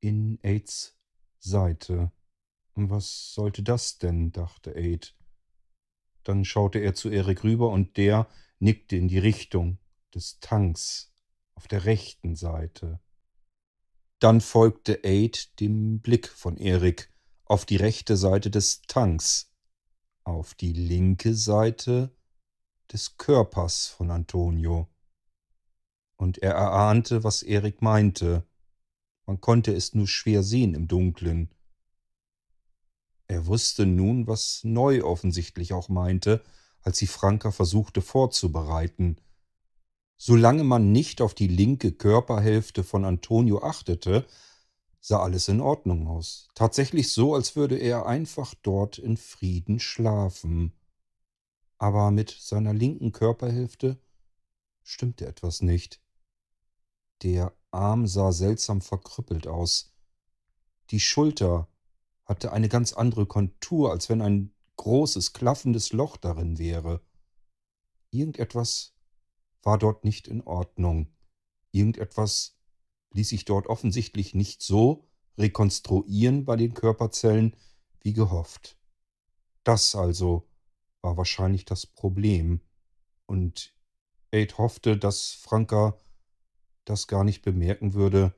in Aids Seite. Was sollte das denn? dachte Aid. Dann schaute er zu Erik rüber und der nickte in die Richtung des Tanks auf der rechten Seite. Dann folgte Aid dem Blick von Erik auf die rechte Seite des Tanks, auf die linke Seite des Körpers von Antonio. Und er erahnte, was Erik meinte. Man konnte es nur schwer sehen im Dunkeln. Er wusste nun, was Neu offensichtlich auch meinte, als sie Franka versuchte vorzubereiten. Solange man nicht auf die linke Körperhälfte von Antonio achtete, sah alles in Ordnung aus. Tatsächlich so, als würde er einfach dort in Frieden schlafen. Aber mit seiner linken Körperhälfte stimmte etwas nicht. Der Arm sah seltsam verkrüppelt aus. Die Schulter hatte eine ganz andere Kontur, als wenn ein großes, klaffendes Loch darin wäre. Irgendetwas war dort nicht in Ordnung. Irgendetwas ließ sich dort offensichtlich nicht so rekonstruieren bei den Körperzellen wie gehofft. Das also war wahrscheinlich das Problem. Und Aid hoffte, dass Franka das gar nicht bemerken würde,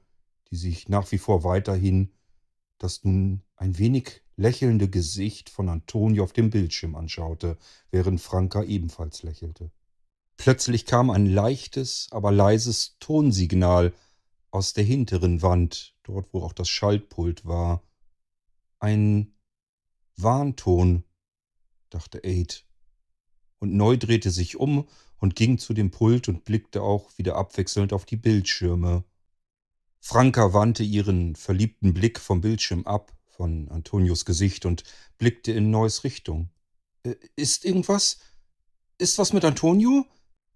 die sich nach wie vor weiterhin das nun ein wenig lächelnde Gesicht von Antonio auf dem Bildschirm anschaute, während Franka ebenfalls lächelte. Plötzlich kam ein leichtes, aber leises Tonsignal aus der hinteren Wand, dort wo auch das Schaltpult war. Ein Warnton, dachte Aid. Und Neu drehte sich um und ging zu dem Pult und blickte auch wieder abwechselnd auf die Bildschirme. Franka wandte ihren verliebten Blick vom Bildschirm ab, von Antonios Gesicht, und blickte in Neus Richtung. Äh, ist irgendwas? Ist was mit Antonio?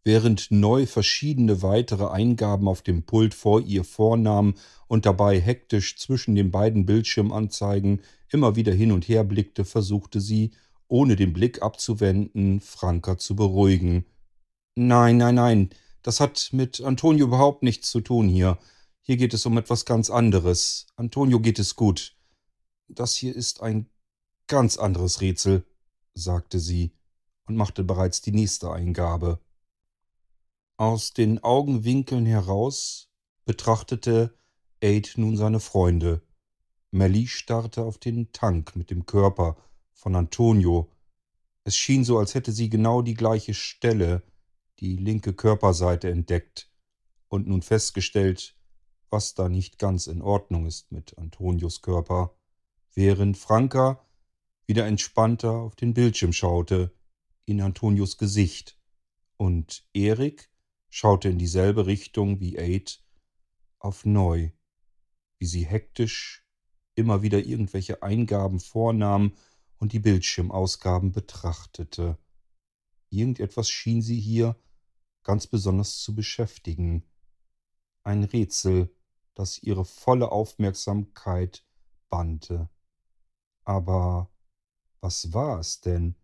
Während Neu verschiedene weitere Eingaben auf dem Pult vor ihr vornahm und dabei hektisch zwischen den beiden Bildschirmanzeigen immer wieder hin und her blickte, versuchte sie, ohne den Blick abzuwenden, Franka zu beruhigen. Nein, nein, nein, das hat mit Antonio überhaupt nichts zu tun hier. Hier geht es um etwas ganz anderes. Antonio geht es gut. Das hier ist ein ganz anderes Rätsel, sagte sie und machte bereits die nächste Eingabe. Aus den Augenwinkeln heraus betrachtete Aid nun seine Freunde. Melly starrte auf den Tank mit dem Körper von Antonio. Es schien so, als hätte sie genau die gleiche Stelle, die linke Körperseite entdeckt und nun festgestellt, was da nicht ganz in Ordnung ist mit Antonios Körper, während Franka wieder entspannter auf den Bildschirm schaute, in Antonios Gesicht, und Erik schaute in dieselbe Richtung wie Aid auf Neu, wie sie hektisch immer wieder irgendwelche Eingaben vornahm und die Bildschirmausgaben betrachtete. Irgendetwas schien sie hier ganz besonders zu beschäftigen. Ein Rätsel, das ihre volle Aufmerksamkeit bannte. Aber was war es denn?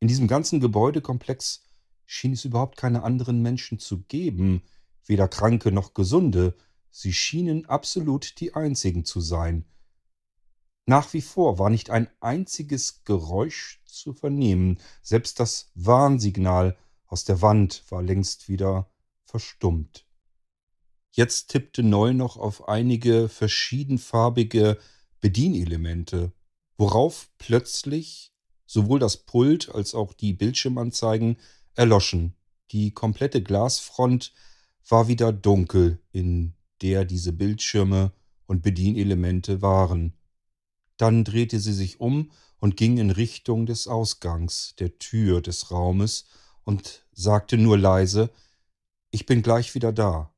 In diesem ganzen Gebäudekomplex schien es überhaupt keine anderen Menschen zu geben, weder Kranke noch Gesunde, sie schienen absolut die einzigen zu sein. Nach wie vor war nicht ein einziges Geräusch zu vernehmen. Selbst das Warnsignal aus der Wand war längst wieder verstummt. Jetzt tippte Neu noch auf einige verschiedenfarbige Bedienelemente, worauf plötzlich sowohl das Pult als auch die Bildschirmanzeigen erloschen. Die komplette Glasfront war wieder dunkel, in der diese Bildschirme und Bedienelemente waren. Dann drehte sie sich um und ging in Richtung des Ausgangs, der Tür des Raumes, und sagte nur leise Ich bin gleich wieder da.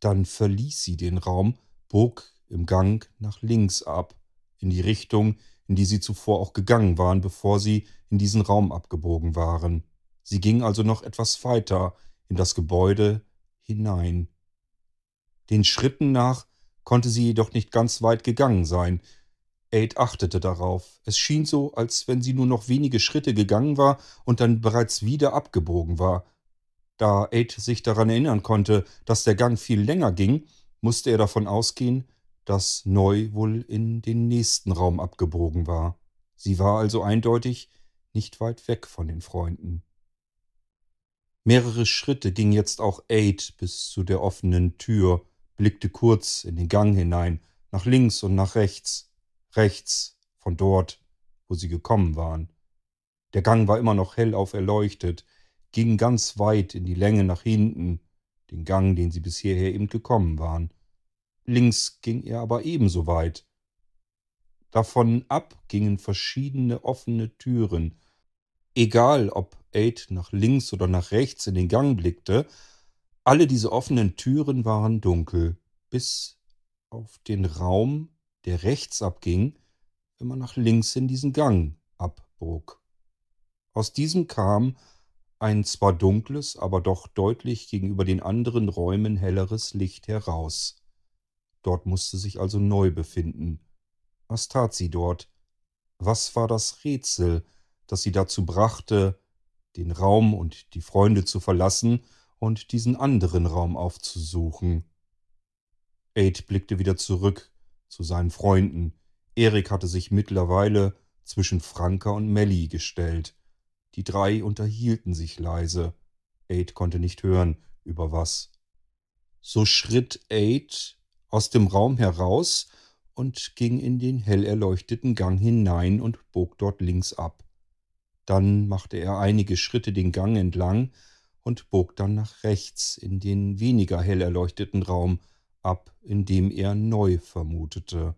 Dann verließ sie den Raum, bog im Gang nach links ab, in die Richtung, in die sie zuvor auch gegangen waren, bevor sie in diesen Raum abgebogen waren. Sie ging also noch etwas weiter in das Gebäude hinein. Den Schritten nach konnte sie jedoch nicht ganz weit gegangen sein. Aid achtete darauf. Es schien so, als wenn sie nur noch wenige Schritte gegangen war und dann bereits wieder abgebogen war. Da Aid sich daran erinnern konnte, dass der Gang viel länger ging, musste er davon ausgehen, dass Neu wohl in den nächsten Raum abgebogen war. Sie war also eindeutig nicht weit weg von den Freunden. Mehrere Schritte ging jetzt auch Aid bis zu der offenen Tür, blickte kurz in den Gang hinein, nach links und nach rechts, rechts von dort, wo sie gekommen waren. Der Gang war immer noch hellauf erleuchtet, ging ganz weit in die Länge nach hinten, den Gang, den sie bis hierher eben gekommen waren. Links ging er aber ebenso weit. Davon ab gingen verschiedene offene Türen. Egal, ob Aid nach links oder nach rechts in den Gang blickte, alle diese offenen Türen waren dunkel, bis auf den Raum, der rechts abging, wenn man nach links in diesen Gang abbog. Aus diesem kam ein zwar dunkles, aber doch deutlich gegenüber den anderen Räumen helleres Licht heraus. Dort musste sich also neu befinden. Was tat sie dort? Was war das Rätsel, das sie dazu brachte, den Raum und die Freunde zu verlassen und diesen anderen Raum aufzusuchen? Aid blickte wieder zurück zu seinen Freunden. Erik hatte sich mittlerweile zwischen Franka und Melly gestellt. Die drei unterhielten sich leise. Aid konnte nicht hören, über was. So schritt Aid aus dem Raum heraus und ging in den hell erleuchteten Gang hinein und bog dort links ab. Dann machte er einige Schritte den Gang entlang und bog dann nach rechts in den weniger hell erleuchteten Raum ab, in dem er neu vermutete.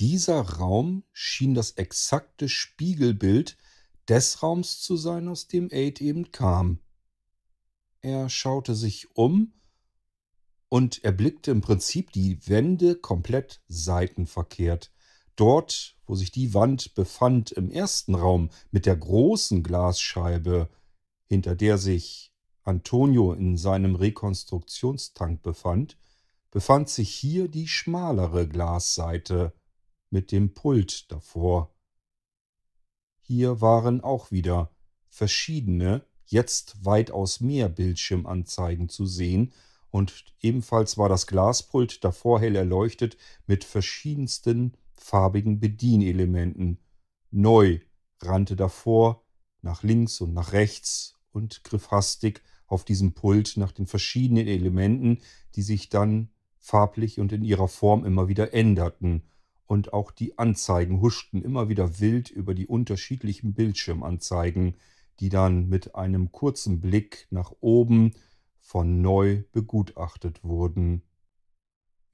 Dieser Raum schien das exakte Spiegelbild des Raums zu sein, aus dem Aid eben kam. Er schaute sich um und erblickte im Prinzip die Wände komplett seitenverkehrt. Dort, wo sich die Wand befand im ersten Raum mit der großen Glasscheibe, hinter der sich Antonio in seinem Rekonstruktionstank befand, befand sich hier die schmalere Glasseite mit dem Pult davor. Hier waren auch wieder verschiedene, jetzt weitaus mehr Bildschirmanzeigen zu sehen, und ebenfalls war das Glaspult davor hell erleuchtet mit verschiedensten farbigen Bedienelementen. Neu rannte davor nach links und nach rechts und griff hastig auf diesem Pult nach den verschiedenen Elementen, die sich dann farblich und in ihrer Form immer wieder änderten. Und auch die Anzeigen huschten immer wieder wild über die unterschiedlichen Bildschirmanzeigen, die dann mit einem kurzen Blick nach oben von neu begutachtet wurden.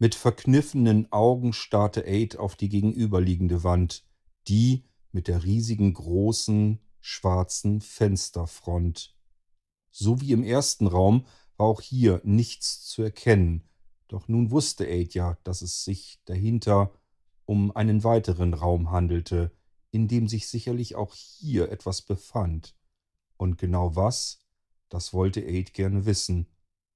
Mit verkniffenen Augen starrte Aid auf die gegenüberliegende Wand, die mit der riesigen großen schwarzen Fensterfront. So wie im ersten Raum war auch hier nichts zu erkennen, doch nun wusste Aid ja, dass es sich dahinter um einen weiteren Raum handelte, in dem sich sicherlich auch hier etwas befand. Und genau was, das wollte Aid gerne wissen,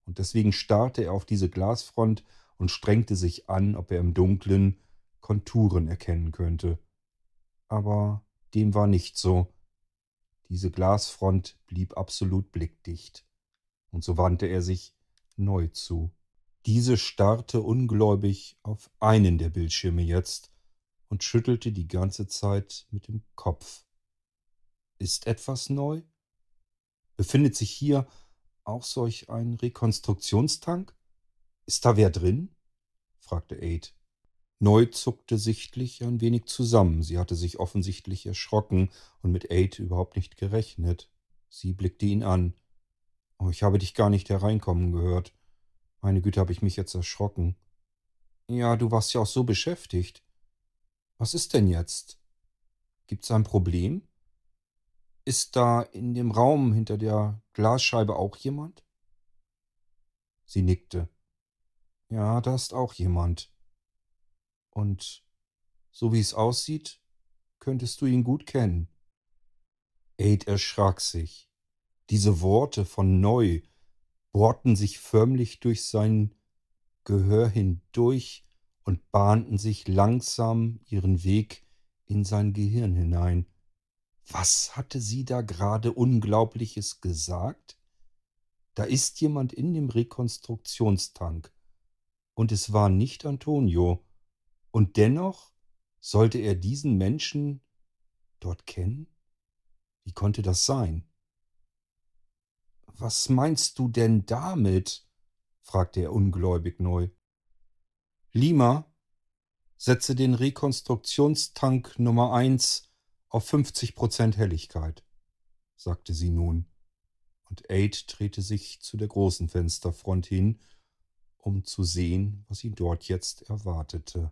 und deswegen starrte er auf diese Glasfront und strengte sich an, ob er im Dunkeln Konturen erkennen könnte. Aber dem war nicht so. Diese Glasfront blieb absolut blickdicht. Und so wandte er sich neu zu. Diese starrte ungläubig auf einen der Bildschirme jetzt und schüttelte die ganze Zeit mit dem Kopf. Ist etwas neu? Befindet sich hier auch solch ein Rekonstruktionstank? Ist da wer drin? Fragte Aid. Neu zuckte sichtlich ein wenig zusammen. Sie hatte sich offensichtlich erschrocken und mit Aid überhaupt nicht gerechnet. Sie blickte ihn an. Oh, ich habe dich gar nicht hereinkommen gehört. Meine Güte, habe ich mich jetzt erschrocken. Ja, du warst ja auch so beschäftigt. Was ist denn jetzt? Gibt's ein Problem? Ist da in dem Raum hinter der Glasscheibe auch jemand? Sie nickte. Ja, da ist auch jemand. Und so wie es aussieht, könntest du ihn gut kennen. Aid erschrak sich. Diese Worte von neu bohrten sich förmlich durch sein Gehör hindurch und bahnten sich langsam ihren Weg in sein Gehirn hinein. Was hatte sie da gerade Unglaubliches gesagt? Da ist jemand in dem Rekonstruktionstank. Und es war nicht Antonio. Und dennoch sollte er diesen Menschen dort kennen? Wie konnte das sein? Was meinst du denn damit? fragte er ungläubig neu. Lima, setze den Rekonstruktionstank Nummer eins auf 50 Prozent Helligkeit, sagte sie nun, und Aid drehte sich zu der großen Fensterfront hin, um zu sehen, was ihn dort jetzt erwartete.